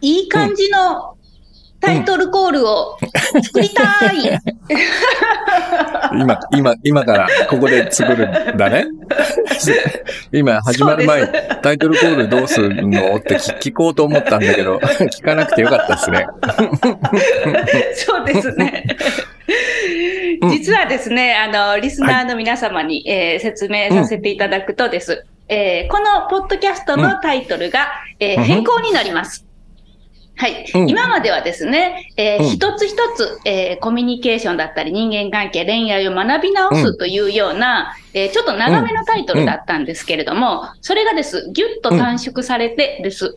いい感じのタイトルコールを作りたい。今、今、今からここで作るんだね。今始まる前、タイトルコールどうするのって聞聞こうと思ったんだけど、聞かなくてよかったですね。そうですね。実はですね、あの、リスナーの皆様に、えー説明させていただくとです、えーこのポッドキャストのタイトルが、えーうん変更になります。はい。うん。今まではですね、えーうん。一つ一つ、えーコミュニケーションだったり人間関係、恋愛を学び直すというような、えーちょっと長めのタイトルだったんですけれども、それがです、ぎゅっと短縮されてです、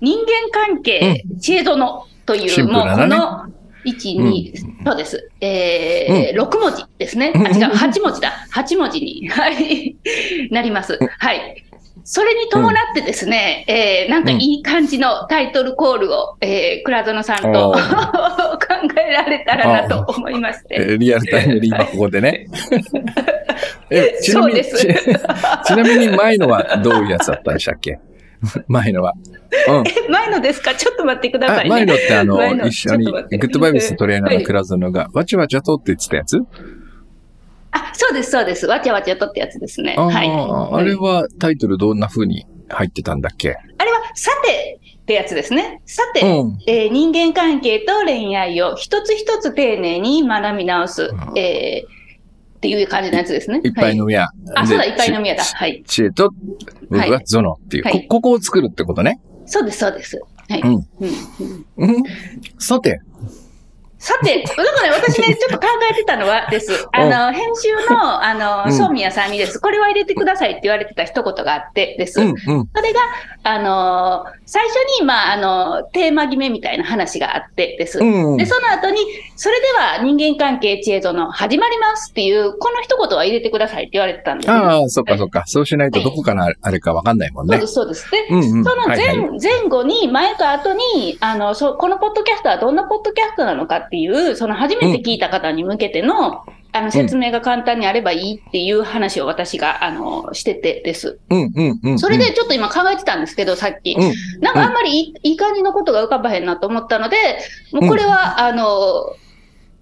人間関係、知恵殿という、もうこの、1、2、そうです。えー6文字ですね。あ、違う、8文字だ。8文字に、はい、なります。はい。それに伴ってですね、えーなんかいい感じのタイトルコールを、えー、倉園さんとお 考えられたらなと思いまして。えーリアルタイムで今ここでね。え ちなみに、そうですち ちなみに前のはどういうやつだったんでしたっけ？前のは。うん。前のですか？ちょっと待ってくださいね。あ前のってあの前、の一緒に、グッドバイブストレーナーのはい倉園が、わちゃわちゃとって言ってたやつ？あ、そうです、そうです。わちゃわちゃとってやつですね。はい。あれはタイトルどんな風に入ってたんだっけ？あれは、さてってやつですね。さて、うん。えー人間関係と恋愛を一つ一つ丁寧に学び直す、うんえーっていう感じのやつですね。いっぱい飲み屋。あ、そうだ、でいっぱい飲み屋だ。ちはい。知恵と、僕はゾノっていう、はいこ、ここを作るってことね。そうです、そうです。はい。うんうん。さて、さて、だからね、私ね、ちょっと考えてたのはです。あの、編集の、あの、うんそうみやさんにです。これは入れてくださいって言われてた一言があってです。うん、うん。それが、あの最初に、まあ、あの、テーマ決めみたいな話があってです。うんで、その後に、それでは人間関係知恵の始まりますっていう、この一言は入れてくださいって言われてたんですね、ああ、そっかそっか。そうしないとどこからあれかわかんないもんねそうで。す、そうです。で、うんうん。その前,、はいはい前後に、前と後に、あの、そこのポッドキャストはどんなポッドキャストなのかっていう、その初めて聞いた方に向けての、あの、説明が簡単にあればいいっていう話を私が、あの、しててです。うん、うん、うん。それでちょっと今考えてたんですけど、さっき。うん、なんかあんまりいいいい感じのことが浮かばへんなと思ったので、もうこれは、あの、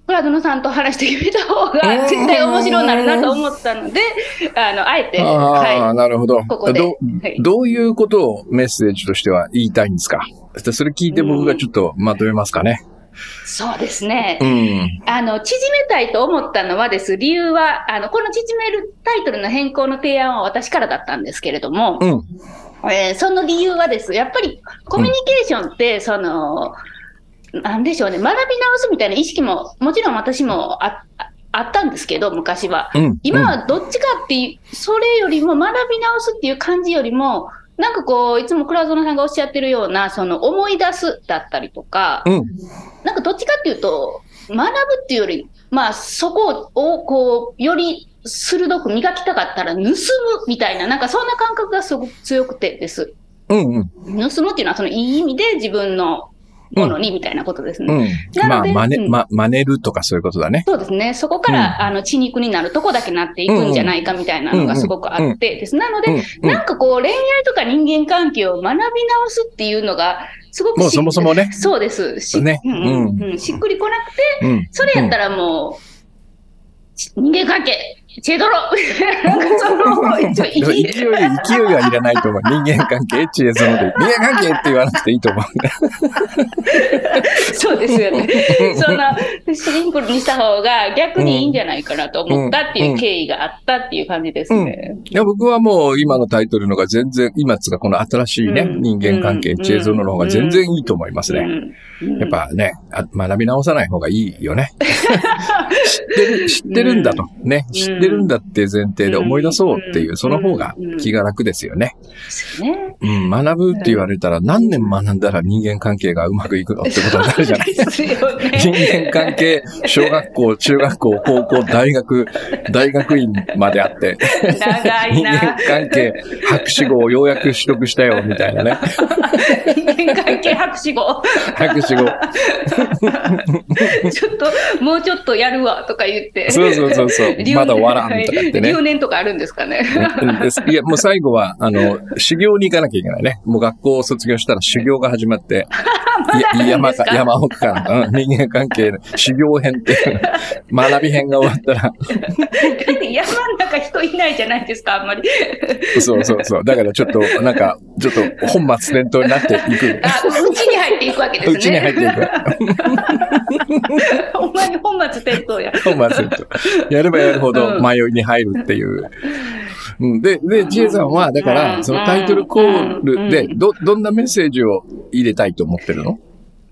プラドノさんと話して決めた方が絶対面白いなるなと思ったので、あの、あえて、ああ、はなるほど。ここでどはいどういうことをメッセージとしては言いたいんですか？それ聞いて僕がちょっとまとめますかね。い。そうですね。うん。あの、縮めたいと思ったのはです。理由は、あの、この縮めるタイトルの変更の提案は私からだったんですけれども、うん。えーその理由はです。やっぱりコミュニケーションって、その、なんでしょうね、学び直すみたいな意識も、もちろん私もあああったんですけど、昔は。うん。今はどっちかっていう、それよりも学び直すっていう感じよりも、なんかこう、いつも倉園さんがおっしゃってるような、その思い出すだったりとか、うん。なんかどっちかっていうと、学ぶっていうより、まあそこをこう、より鋭く磨きたかったら盗むみたいな、なんかそんな感覚がすごく強くてです。うん。うん。盗むっていうのはそのいい意味で自分のものにみたいなことですね。うん。まあ、なので真似、うんま、真似るとかそういうことだね。そうですね。そこから、あの、血肉になるとこだけなっていくんじゃないかみたいなのがすごくあってです。なので、うん。うんなんかこう、恋愛とか人間関係を学び直すっていうのが、すごくしもうそもそもねそうです。し,、ねうんうんうんしっくりこなくて、うん。それやったらもう、ち人間関係、チェドロ 勢い、勢いはいらないと思う。人間関係、知恵そので。人間関係って言わなくていいと思う。そうですよね。そんな、シンプルにした方が逆にいいんじゃないかなと思ったっていう経緯があったっていう感じですね。いや、僕はもう今のタイトルのが全然、今つかこの新しいね、うん人間関係、うん知恵ゾノの方が全然いいと思いますね。うんやっぱね、あ学び直さない方がいいよね。知ってる、知ってるんだと。ね、ん知ってるんだって前提で思い出そうっていうう、んその方が気が楽ですよね。うん、学ぶって言われたら何年学んだら人間関係がうまくいくのってことになるじゃないですか。人間関係、小学校、中学校、高校、大学、大学院まであって、人間な。関係、博士号をようやく取得したよ、みたいなね。人間関係博士号。博士号。ちょっと、もうちょっとやるわとか言って。そうそうそうそう。留まだ終わらんとか言ってね留。年とかあるんですかね。いや、もう最後は、あの、修行に行かなきゃいけないね。もう学校を卒業したら修行が始まって、だい山か、山奥から、うん、人間関係の修行編っていう、学び編が終わったら、だって山の中人いないじゃないですか、あんまり。そうそうそう。だからちょっと、なんか、ちょっと本末転倒になっていく。あ、うちに入っていくわけですね。うちに入っていく。ほんまに本末転倒や。本末転倒。やればやるほどうん迷いに入るっていう。うん、で、で、ジエさんは、だから、うんそのタイトルコールでう、ど、どんなメッセージを入れたいと思ってるの？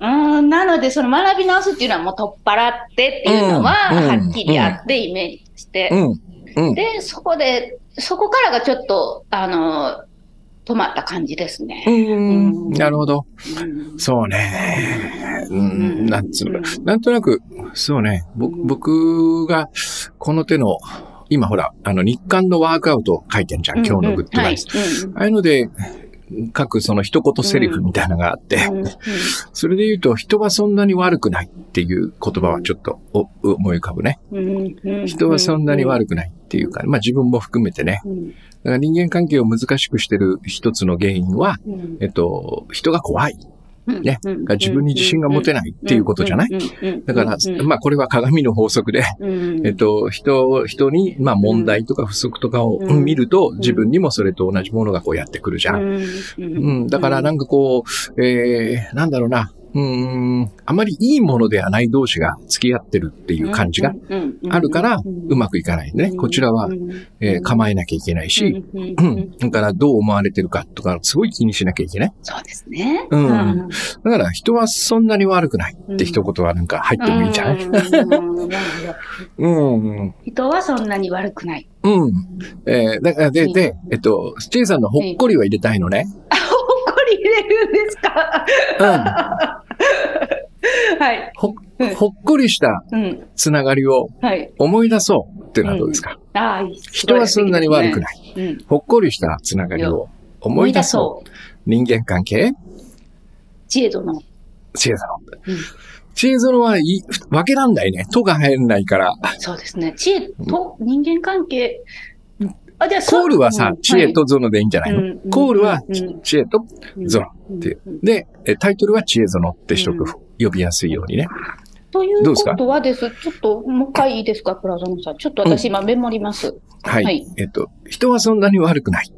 うん、なので、その学び直すっていうのはもう取っ払ってっていうのは、うんはっきりあってイメージしてう。ん。うん。で、そこで、そこからがちょっと、あの、止まった感じですね。うん。なるほど。うんそうね。うん、なんつうのかう。なんとなく、そうね。僕、僕が、この手の、今ほら、あの、日韓のワークアウト書いてんじゃん。今日のグッドバイス。うんああいうので、書くその一言セリフみたいなのがあって、それで言うと、人はそんなに悪くないっていう言葉はちょっとお思い浮かぶね。人はそんなに悪くないっていうか、まあ自分も含めてね。うん。だから人間関係を難しくしてる一つの原因は、うん。えっと、人が怖い。ね。自分に自信が持てないっていうことじゃないだから、まあこれは鏡の法則で、うん。えっと、人、人に、まあ問題とか不足とかをうん。見ると、自分にもそれと同じものがこうやってくるじゃん。ううん、だからなんかこう、えー、なんだろうな、うーん、あまりいいものではない同士が付き合ってるっていう感じがあるから、うまくいかないね。こちらは、えー構えなきゃいけないし、うん。だからどう思われてるかとか、すごい気にしなきゃいけない。そうですね。うんだから人はそんなに悪くないって一言はなんか入ってもいいんじゃない？うん。人はそんなに悪くない。うん。えー、だからで、で、えっと、スチェイさんのほっこりは入れたいのね。れるんですか？うん。はい。ほ、ほっこりしたうん。つながりをはい。思い出そうっていうのはどうですか、ああ、いい人はそんなに悪くい。ない。うん。ほっこりしたつながりを思い出そう。人間関係？知恵殿。知恵ゾロ。うん知恵ゾロはいい、分けらんないね。とが入んないから。そうですね。知恵と人間関係。あ、じゃあ、コールはさ、うん知恵とゾノでいいんじゃないの、うんコールはうん知恵とゾノっていう。で、えタイトルは知恵ゾノってしとく。呼びやすいようにね。ということはです。ちょっと、もう一回いいですか、プラザノさん。ちょっと私今メモります。はい。はいえっと、人はそんなに悪くない。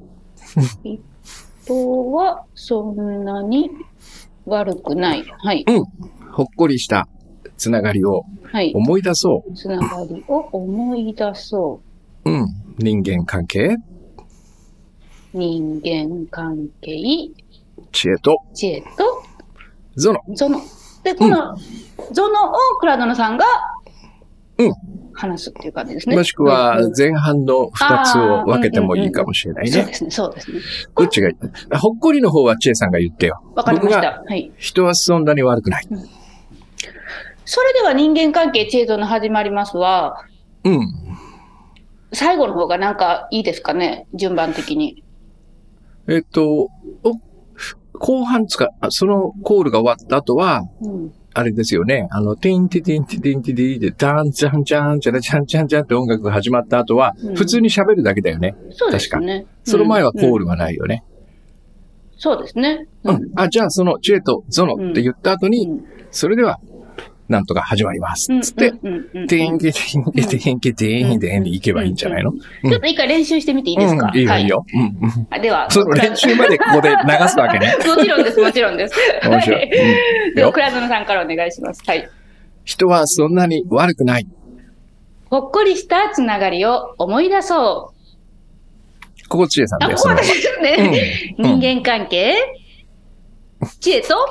人はそんなに悪くない。はい。ほっこりしたつながりをはい。思い出そつながりを思い出そう。う。うん。人間関係、人間関係、知恵と知恵とゾノ。ゾノ。で、このゾノをクラドノさんがうん話すっていう感じですね。もしくは前半の二つを分けてもいいかもしれないね。そうですね、そうですね。どっちがいい？あほっこりの方は知恵さんが言ってよ。わかりまし僕た。はい。人はそんなに悪くない。それでは人間関係知恵ゾの始まりますは、うん。最後の方がなんかいいですかね、順番的に。えっと、お後半つか、あそのコールが終わった後は、うん。あれですよね。あの、ティンティティンティティンティティで、ダンチャンチャンチャラチャンチャンチャンって音楽が始まった後はうん、普通に喋るだけだよね。そうですね。その前はコール。ルはないよね。そうですね。うん。あ、じゃあその、チエとゾノって言った後に、うんそれでは、なんとか始まります。つって、うんうんうんティンケティンケティンケティンでに行けばいいんじゃないの？うんちょっと一回練習してみていいですか、うんいいよ、はいいよ。では、その練習までここで流すわけね。もちろんです、もちろんです。面白い。うんでは、よクラドノさんからお願いします。はい。人はそんなに悪くない。ほっこりしたつながりを思い出そう。ここ知恵さんあ、だよ、ここ。私ですね。うん人間関係、知恵と、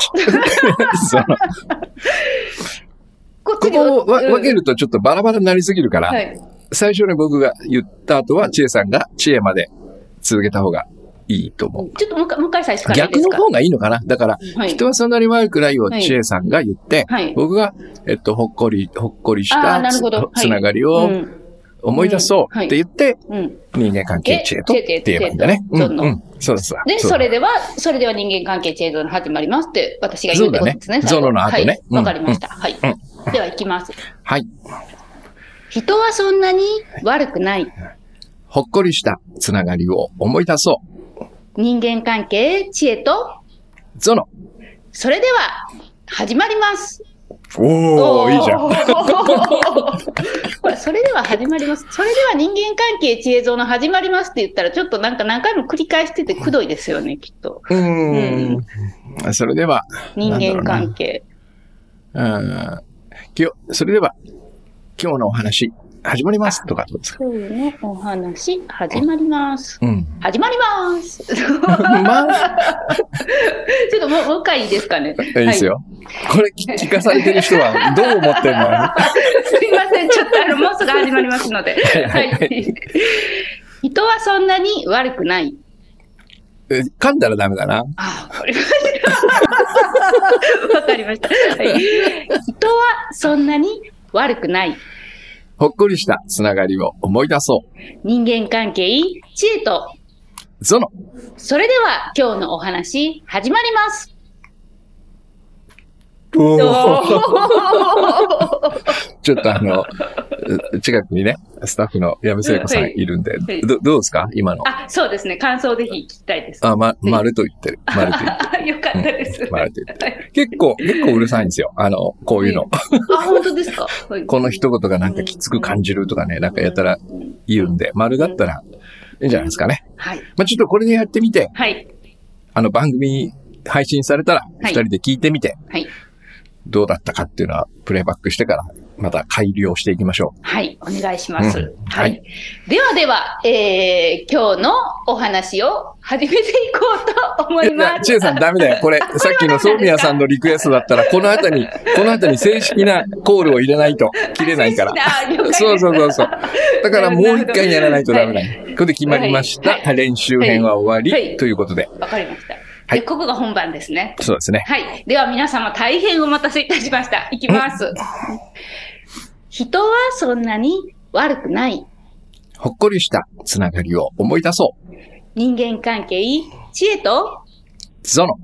こっここを分けるとちょっとバラバラになりすぎるから、はい。最初に僕が言った後は、知恵さんが知恵まで続けた方がいいと思う。ちょっともう一回もう一回最初か逆の方がいいのかな？だから、はい。人はそんなに悪くないをはい知恵さんが言って、はい。僕が、えっと、ほっこり、ほっこりしたつなるほど。はい。つながりをうん思い出そうって言って、うん。人間関係知恵とっえ知恵て言えばいいんだね。うん。そうですわ。で、それでは、それでは人間関係チェーンゾーン始まりますって、私が言うってことですね。ゾロの後ねわかりました。はい。では、行きます。はい。人はそんなに悪くない。ほっこりしたつながりを思い出そう。人間関係、知恵と、ゾノ。それでは、始まります。おー、いいじゃん。ん。それでは始まります。それでは人間関係知恵像の始まりますって言ったら、ちょっとなんか何回も繰り返しててくどいですよね、きっと。うーん。それでは、人間関係。うん。今日、それでは、今日のお話、始まりますとかどうですか？今日のお話、始まります。うん。始まります。ちょまあ、っともう、もう一回いいですかね？いいですよ。これ聞聞かされてる人はどう思ってんの？すいません、ちょっとあの、もうすぐ始まりますので。はいはい。人はそんなに悪くない。え噛んだらダメだな。あ、わかりました。わかりました。はい。人はそんなに悪くない。ほっこりしたつながりを思い出そう。人間関係、知恵と。ゾノ。それでは今日のお話、始まります。ちょっとあの、う近くにね、スタッフの矢部聖子さんいるんで、はいどどうですか？今の。あ、そうですね。感想ぜひ聞きたいです。あ、ま、丸と言ってる。丸と言ってあ よかったです。る。丸と言ってる。はい結構、結構うるさいんですよ。あの、こういうの。あ、本当ですか？はいこの一言がなんかきつく感じるとかね、なんかやたらうん言うんで、丸だったらいいんじゃないですかね。はい。まあ、ちょっとこれでやってみて、はい。あの番組配信されたら、はい二人で聞いてみて、はい。どうだったかっていうのは、プレイバックしてから、また改良していきましょはい。お願いします。うんははいい。ではでは、えー、今日のお話を始めていこうと思う。います。ちえさんダメだよ。これ、さっきのソーミヤさんのリクエストだったら、この後に、この後に正式なコールを入れないと切れないから。そうそうそうそう。だからもう一回やらないとダメだよ。これで決まりました。はい練習編は終わり、はいということで。わかりました。はいで、ここが本番ですね。そうですね。はい。では皆様大変お待たせいたしました。いきます。人はそんなに悪くない。ほっこりしたつながりを思い出そう。人間関係、知恵と、ゾノ。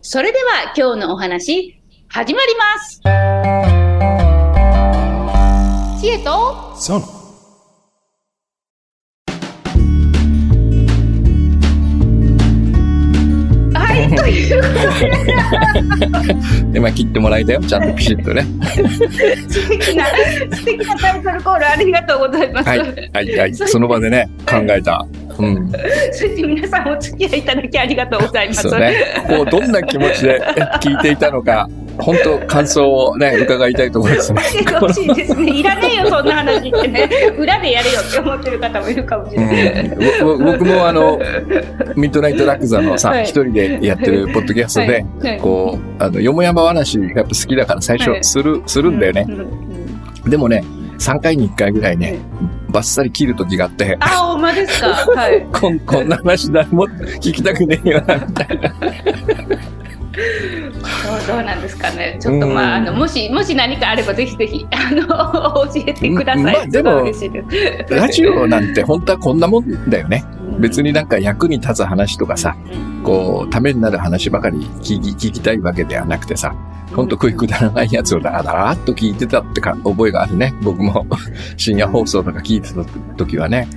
それでは今日のお話、始まります。知恵と、ゾノ。で、今切ってもらえたよ。ちゃんとピシッとね。素敵な、素敵なタイトルコールありがとうございます。はい。はい。はい。その場でね、考えた。うん。そして皆さんお付き合いいただきありがとうございます。そうね。こう、どんな気持ちで聞いていたのか、本当感想をね、伺いたいところですね。教えてほしいですね。いらねえよ、そんな話ってね。裏でやれよって思ってる方もいるかもしれない。うん、ぼ僕もあの、ミッドナイトラクザのさ、はい一人でやってるポッドキャストで、はいはいこう、あの、よもやま話がやっぱ好きだから最初はいする、するんだよね。でもね、3回に1回ぐらいね、バッサリ切る時があって、あ、ほんまですか。はい。こん、こんな話誰も聞きたくねえよな、みたいな。どうどうなんですかね。ちょっとまあ、あの、もし、もし何かあればぜひぜひ、あの、教えてください。まあでもすごい嬉しいです。ラジオなんて本当はこんなもんだよね。うん別になんか役に立つ話とかさ、こう、ためになる話ばかり聞き聞きたいわけではなくてさ、ほんとクイックだらないやつをだらだらっと聞いてたってか覚えがあるね。僕も深夜放送とか聞いてた時はね。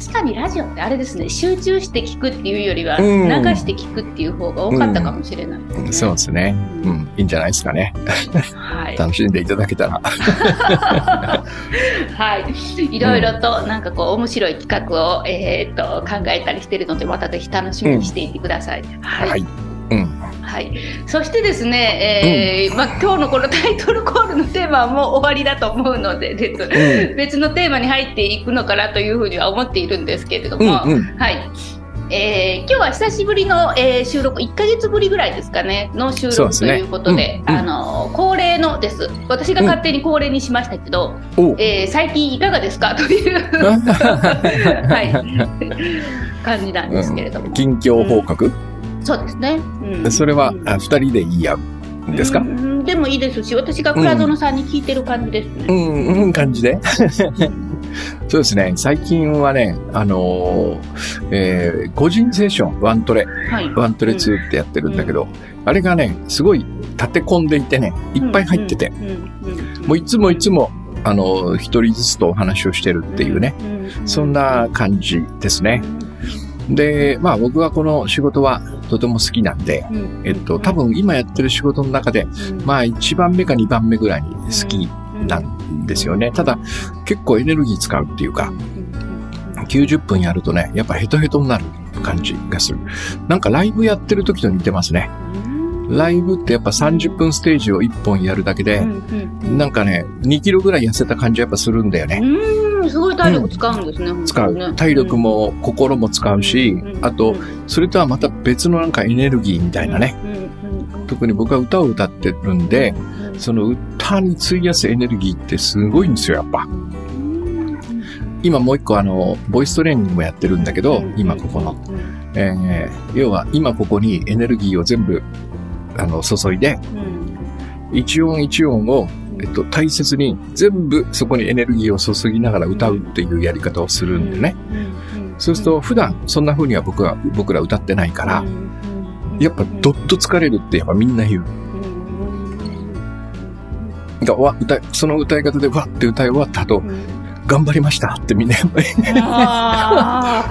確かにラジオってあれですね、集中して聞くっていうよりは、うん流して聞くっていう方が多かったかもしれないですね。そうですね。うん、いいんじゃないですかね。はい。楽しんでいただけたら。はい。いろいろと、なんかこう、面白い企画を、えーっと、考えたりしてるので、またぜひ楽しみにしていてください。はい。はい。うん。はい。そしてですね、えーまあ、今日のこのタイトルコールのテーマはもう終わりだと思うので、別うん。別のテーマに入っていくのかなというふうには思っているんですけれどうん。も、うん。はい。えー今日は久しぶりの、えー収録、1ヶ月ぶりぐらいですかね、の収録ということで、うんうんあの、恒例のです。私が勝手に恒例にしましたけど、えー最近いかがですか？という はい、感じなんですけれども。近況報告、そうですね。うんそれはうんあ二人で言い合うんですか？うんでもいいですし、私が倉園さんに聞いてる感じですうね。ん、うん、感じで。そうですね。最近はね、あのーえー個人セッション、ワントレ、はい。ワントレ2ってやってるんだけど、あれがね、すごい立て込んでいてね、いっぱい入ってて、うんうんうんもういつもいつも、あのー一人ずつとお話をしてるっていうね、うんそんな感じですね。で、まあ僕はこの仕事はとても好きなんで、うんえっと、多分今やってる仕事の中で、うんまあ1番目か2番目ぐらいに好きなんですよね。ただ、結構エネルギー使うっていうか、90分やるとね、やっぱヘトヘトになる感じがする。なんかライブやってる時と似てますね。ライブってやっぱ30分ステージを1本やるだけで、なんかね、2キロぐらい痩せた感じやっぱするんだよね。うん、すごい体力使うんですね、本使当にね。う。体力も心も使うし、あと、それとはまた別のなんかエネルギーみたいなね。特に僕は歌を歌ってるんで、その歌に費やすエネルギーってすごいんですよ、やっぱ。今もう一個あの、ボイストレーニングもやってるんだけど、今ここの。えー要は今ここにエネルギーを全部、あの、注いで、一音一音を、えっと、大切に全部そこにエネルギーを注ぎながら歌うっていうやり方をするんでね。そうすると普段そんな風には僕は、僕ら歌ってないから、やっぱどっと疲れるってやっぱみんな言う。がわ歌いその歌い方でわって歌い終わった後、頑張りましたってみんなやっぱり、あ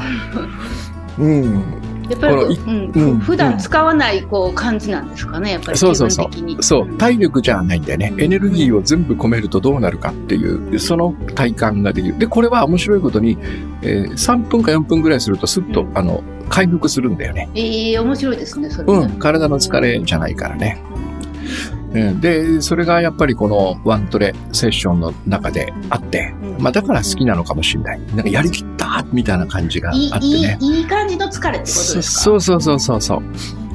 うん。ーやっぱりうんうん普段使わないこう感じなんですかね、やっぱりそうそうそう。そう、体力じゃないんだよね。エネルギーを全部込めるとどうなるかっていう、その体感ができる。で、これは面白いことに、えー3分か4分ぐらいするとスッと、あの、回復するんだよね。ええ面白いですね、それね。うん、体の疲れじゃないからね。うん、で、それがやっぱりこのワントレセッションの中であって、まあだから好きなのかもしれない。なんかやりきったみたいな感じがあってね。いいいい感じの疲れってことですか？そうそうそうそうそう。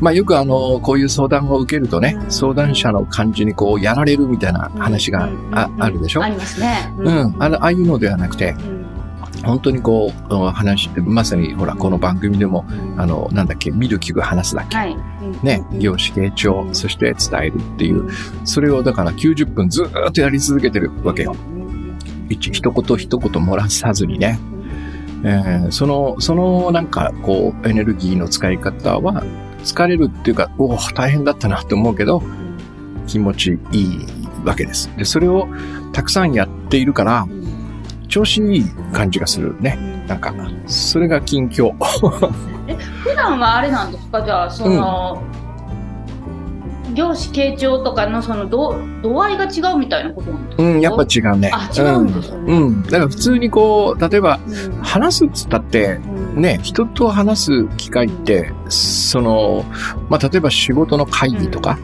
まあよくあの、こういう相談を受けるとね、相談者の感じにこうやられるみたいな話がああるでしょ？ありますね。うん、あのああいうのではなくて、うん本当にこう、うん話して、まさにほら、この番組でも、あの、なんだっけ、見る、聞く、話すだけ。はい。ね、業種傾聴、そして伝えるっていう、それをだから90分ずーっとやり続けてるわけよ。一一言一言漏らさずにね。えーその、そのなんかこう、エネルギーの使い方は、疲れるっていうか、おお、大変だったなって思うけど、気持ちいいわけです。で、それをたくさんやっているから、調子いい感じがするね。なんか、それが近況。普段はあれなんですか？じゃあ、その、業種傾聴とかのその度度合いが違うみたいなことなんですか？うん、やっぱ違うね。あ、違うんですよね。うん。うん。だから普通にこう、例えば、うん話すっつったって、ね、人と話す機会って、その、まあ、例えば仕事の会議とか、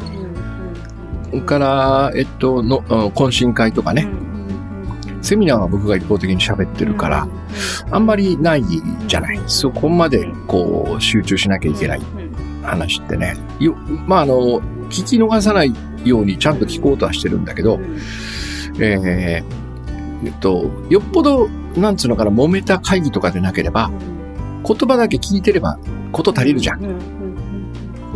から、えっと、の、うん懇親会とかね、セミナーは僕が一方的に喋ってるから、あんまりないじゃない。そこまで、こう、集中しなきゃいけない話ってね。よ、まあ、あの、聞き逃さないようにちゃんと聞こうとはしてるんだけど、えーえっと、よっぽど、なんつうのかな、揉めた会議とかでなければ、言葉だけ聞いてれば、こと足りるじゃん。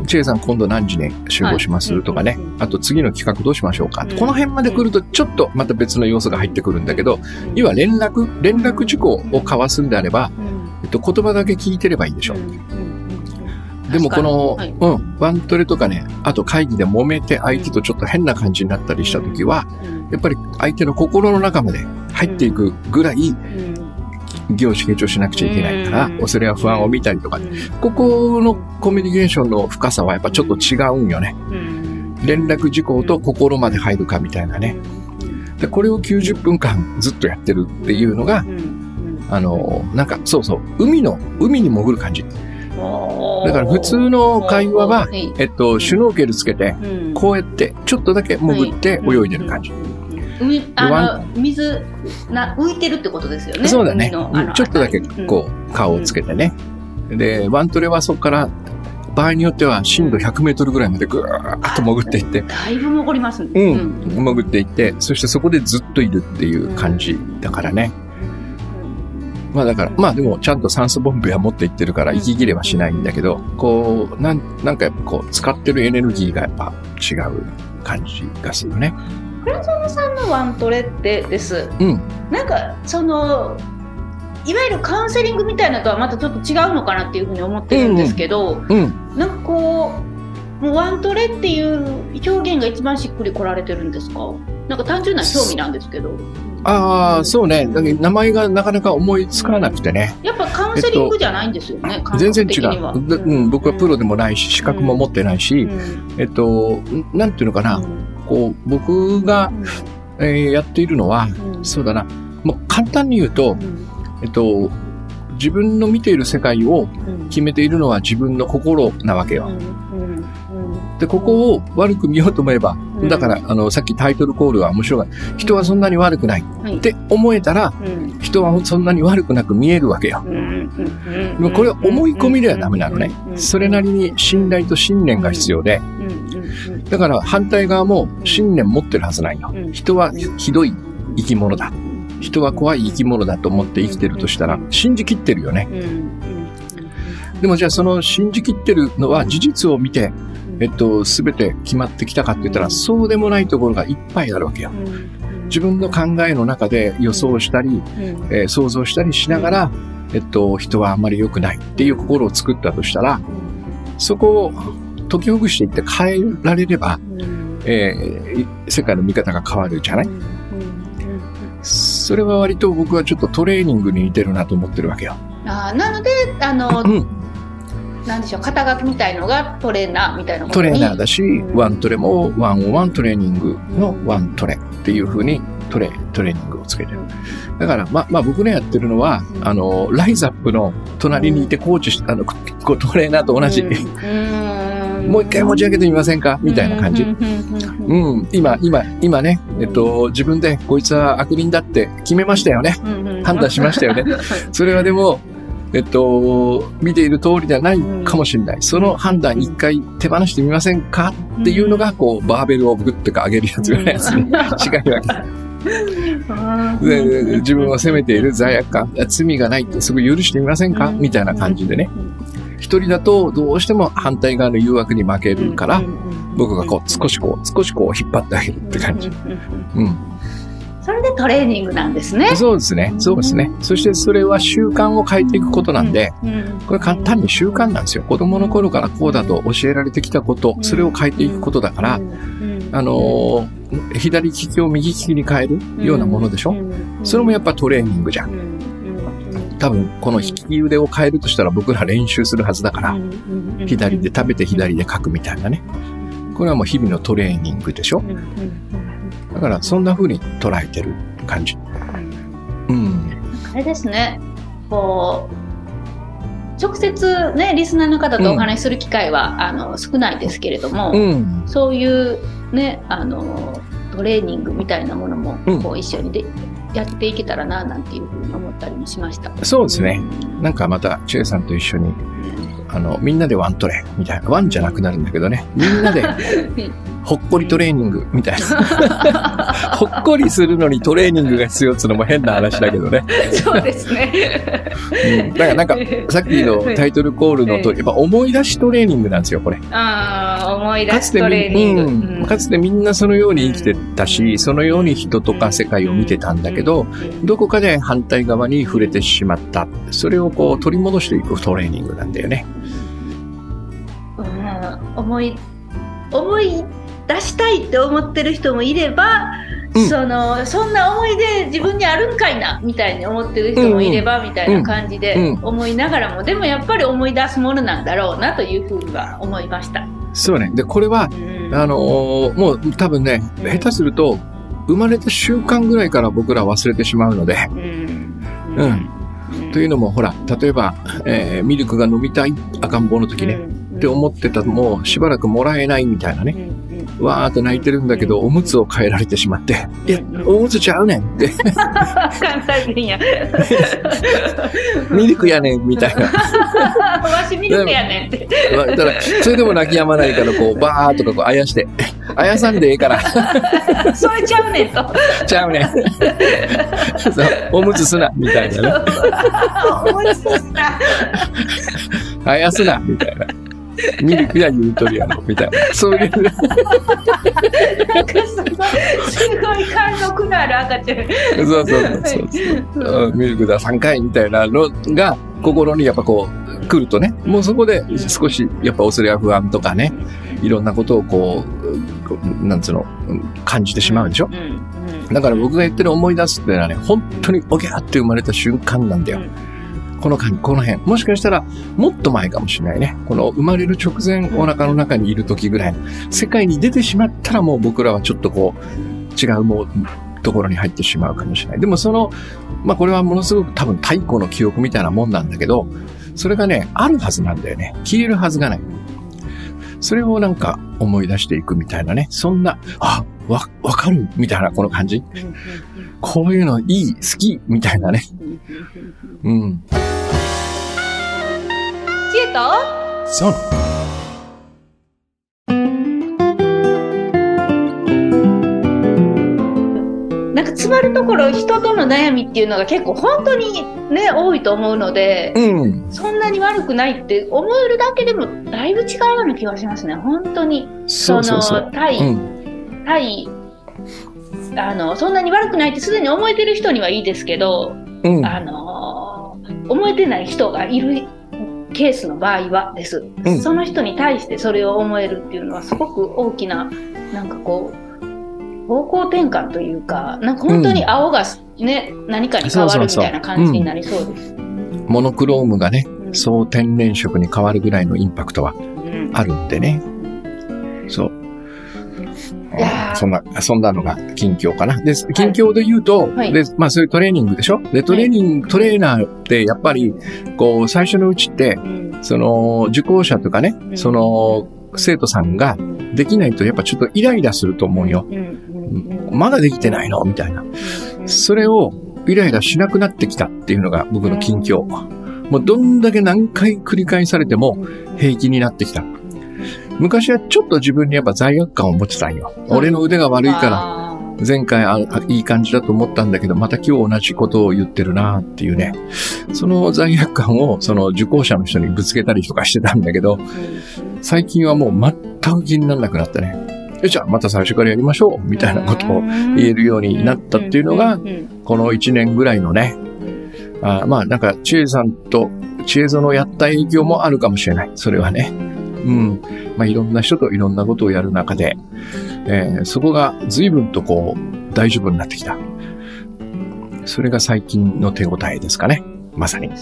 チェイさん今度何時に集合します、はい。とかねうん。あと次の企画どうしましょうか、うん。この辺まで来るとちょっとまた別の要素が入ってくるんだけど、要は連絡、連絡事項を交わすんであれば、えっと、言葉だけ聞いてればいいでしょ。でもこの、はい。うん、ワントレとかね、あと会議で揉めて相手とちょっと変な感じになったりした時は、やっぱり相手の心の中まで入っていくぐらい、業種傾聴しなくちゃいけないから、うん。恐れや不安を見たりとか、ここのコミュニケーションの深さはやっぱちょっと違うんよね。連絡事項と心まで入るかみたいなね。で、これを90分間ずっとやってるっていうのが、あの、なんか、そうそう、海の、海に潜る感じ。だから普通の会話は、えっと、シュノーケルつけて、こうやって、ちょっとだけ潜って泳いでる感じ。あの水な浮いてるってことですよね？そうだね。ちょっとだけ、こう、顔をつけてね。で、ワントレはそこから、場合によっては深度100メートルぐらいまでぐーっと潜っていって、だいぶ残りますね。うん、潜っていって、そしてそこでずっといるっていう感じだからね。まあだから、まあでもちゃんと酸素ボンベは持っていってるから息切れはしないんだけど、こう、なん、なんかやっぱこう、使ってるエネルギーがやっぱ違う感じがするね。倉園さんのワントレってです。うん。なんかそのいわゆるカウンセリングみたいなのとはまたちょっと違うのかなっていうふうに思ってるんですけど、うん。なんかこうもうワントレっていう表現が一番しっくり来られてるんですか？なんか単純な興味なんですけど。ああ、そうね。名前がなかなか思いつかなくてね。やっぱカウンセリングじゃないんですよね、感全然違う。でうん、僕はプロでもないし、資格も持ってないし、うんえっと、なんていうのかな。こう、僕が、えーやっているのは、うん。そうだな。もう簡単に言うと、うん。えっと、自分の見ている世界をうん。決めているのは自分の心なわけよ。うん。うん。で、ここを悪く見ようと思えば、うん。だから、あの、さっきタイトルコールは面白い。人はそんなに悪くない。はい。って思えたら、うん。人はそんなに悪くなく見えるわけよ。うん。でもこれは思い込みではダメなのね。それなりに信頼と信念が必要で、うん。うん。うんだから反対側も信念持ってるはずないようん。人はひどい生き物だ。人は怖い生き物だと思って生きてるとしたら、信じきってるよね。でもじゃあその信じきってるのは事実を見て、えっと、すべて決まってきたかって言ったら、そうでもないところがいっぱいあるわけよ。自分の考えの中で予想したり、えー想像したりしながら、えっと、人はあんまり良くないっていう心を作ったとしたら、そこを解きほぐしていって変えられれば、えー世界の見方が変わるじゃない？それは割と僕はちょっとトレーニングに似てるなと思ってるわけよ。あーなのであのうん。なんでしょう肩書きみたいのがトレーナーみたいなトレーナーだだし、うん。ワントレもワンオンワントレーニングのワントレ。っていう風にトレ、トレーニングをつけてる。だから、ま、まあ僕のやってるのは、あの、ライズアップの隣にいてコーチし、あの、こトレーナーと同じ。もう一回持ち上げてみませんか？みたいな感じ。うん、今、今、今ね、えっと、自分でこいつは悪人だって決めましたよね。判断しましたよね。それはでも、えっと、見ている通りではないかもしれない。その判断一回手放してみませんか？っていうのが、こう、バーベルをグッとか上げるやつぐらいやつに違いわけ。でで自分を責めている罪悪感、罪がないってすぐ許してみませんかみたいな感。じでね。一人だとどうしても反対側の誘惑に負けるから、僕がこう少しこう、少しこう引っ張ってあげるって感じ。うん。それでトレーニングなんですね。そうですね。そうですね。そしてそれは習慣を変えていくことなんで、これ簡単に習慣なんですよ。子供の頃からこうだと教えられてきたこと、それを変えていくことだから、あのー左利きを右利きに変えるようなものでしょ？それもやっぱトレーニングじゃん。多分、この引き腕を変えるとしたら僕ら練習するはずだから、左で食べて左で書くみたいなね。これはもう日々のトレーニングでしょ？だからそんな風に捉えてる感じ。うん。あれですね。こう直接ねリスナーの方とお話しする機会は、あの少ないですけれども、うん。そういうねあのトレーニングみたいなものも、うんこう一緒にでやっていけたらななんていうふうに思ったりもしました。そうですね。なんかまた、チェイさんと一緒に、あの、みんなでワントレみたいな。ワンじゃなくなるんだけどね。みんなで、ほっこりトレーニングみたいな。ほっこりするのにトレーニングが必要っつうのも変な話だけどね。そうですね。うん。だからなんか、さっきのタイトルコールのと、やっぱ思い出しトレーニングなんですよ、これ。ああ思い出かつてすトレーニング。み、うん、かつてみんなそのように生きてたし、そのように人とか世界を見てたんだけど、どこかで反対側に触れてしまった。それをこう取り戻していくトレーニングなんだよね。うん思い思い出したいって思ってる人もいれば、うん。そのそんな思い出自分にあるんかいなみたいに思ってる人もいれば、みたいな感じでうん。思いながらも、でもやっぱり思い出すものなんだろうなというふうには思いました。そうね。で、これは、うん。あのーもう多分ね、下手すると、生まれた習慣ぐらいから僕ら忘れてしまうので、うん。うん。というのもほら、例えば、えーミルクが飲みたい赤ん坊の時ね、って思ってたもうしばらくもらえないみたいなね。わーっと泣いてるんだけど、おむつを変えられてしまって、いや、おむつちゃうねんって、関西弁や。ミルクやねんみたいな。わしミルクやねんって。だから、それでも泣き止まないから、こう、バーっとかこう、あやして、あやさんでええから、それちゃうねんと。ちゃうねん。そうおむつすな、みたいなね。思いついた。あやすな、みたいな。ミルクや言うとるやろ、みたいな。そういう、なんかすごい、すごい貫禄のある赤ちゃん。そうそうそうそう。うんミルクだ3回みたいなのが、心にやっぱこう、来るとね、もうそこで少し、やっぱ恐れや不安とかね、いろんなことをこう、なんつうの、うん感じてしまうでしょ？だから僕が言ってる思い出すっていうのはね、本当におぎゃーって生まれた瞬間なんだよ。この間、この辺。もしかしたら、もっと前かもしれないね。この生まれる直前、お腹の中にいる時ぐらいの。世界に出てしまったらもう僕らはちょっとこう、違うもう、ところに入ってしまうかもしれない。でもその、まあこれはものすごく多分太古の記憶みたいなもんなんだけど、それがね、あるはずなんだよね。消えるはずがない。それをなんか思い出していくみたいなね。そんな、あ、わ、わかるみたいなこの感じ。こういうのいい、好きみたいなね。うん。知恵とそう。なんか詰まるところ人との悩みっていうのが結構本当にね多いと思うのでうん。そんなに悪くないって思えるだけでもだいぶ違うような気がしますね本当にその。対、うん。対あのそんなに悪くないってすでに思えてる人にはいいですけど、うん。あの思えてない人がいるケースの場合はです、うんその人に対してそれを思えるっていうのはすごく大きななんかこう方向転換というかなんか本当に青がね、何かに変わるみたいな感じになりそうです。モノクロームがね、うん総天然色に変わるぐらいのインパクトはうんあるんでね。そう。そんな、そんなのが近況かな。で、近況で言うと、はい。で、まあそういうトレーニングでしょ？で、トレーニング、トレーナーってやっぱり、こう、最初のうちって、うん。その、受講者とかね、ん。その、生徒さんができないとやっぱちょっとイライラすると思うよ。まだできてないの？みたいな。うん。それをイライラしなくなってきたっていうのが僕の近況。もうどんだけ何回繰り返されても平気になってきた。昔はちょっと自分にやっぱ罪悪感を持ってたんよ。うん俺の腕が悪いから、あ前回ああいい感じだと思ったんだけど、また今日同じことを言ってるなっていうね。その罪悪感をその受講者の人にぶつけたりとかしてたんだけど、最近はもう全く気にならなくなったね。えじゃあまた最初からやりましょうみたいなことを言えるようになったっていうのがこの1年ぐらいのね、あまあなんか、知恵さんと知恵園やった影響もあるかもしれない。それはね。うん。まあいろんな人といろんなことをやる中で、えーそこが随分とこう、大丈夫になってきた。それが最近の手応えですかね。まさに。うん。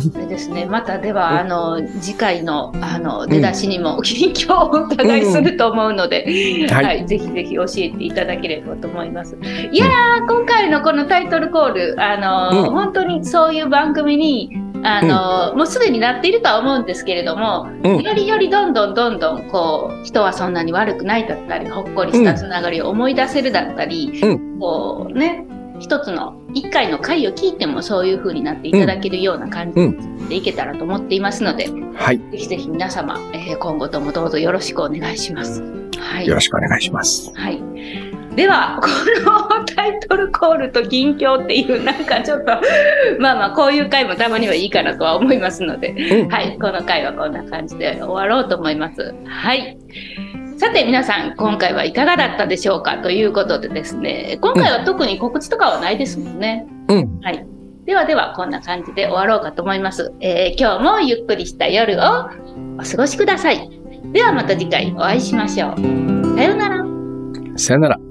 それですね。またでは、あの、次回の、あの、出だしにも、近況をお伺いすると思うので、はいはい、ぜひぜひ教えていただければと思います。いやー、今回のこのタイトルコール、あの、うん本当にそういう番組に、あの、もうすでになっているとは思うんですけれども、うん。よりよりどんどんどんどん、こう、人はそんなに悪くないだったり、ほっこりしたつながりを思い出せるだったり、うこうね、一つの、一回の回を聞いてもそういう風になっていただけるような感じでいけたらと思っていますので、はい。ぜひぜひ皆様、えー今後ともどうぞよろしくお願いします。はいよ。ろしくお願いします。はい。では、このタイトルコールと近況っていう、なんかちょっと、まあまあ、こういう回もたまにはいいかなとは思いますので、うん。はい、この回はこんな感じで終わろうと思います。はい。さて皆さん、今回はいかがだったでしょうかということでですね、今回は特に告知とかはないですもんね。うん。はい。ではでは、こんな感じで終わろうかと思います。えー今日もゆっくりした夜をお過ごしください。ではまた次回お会いしましょう。さようなら。さよなら。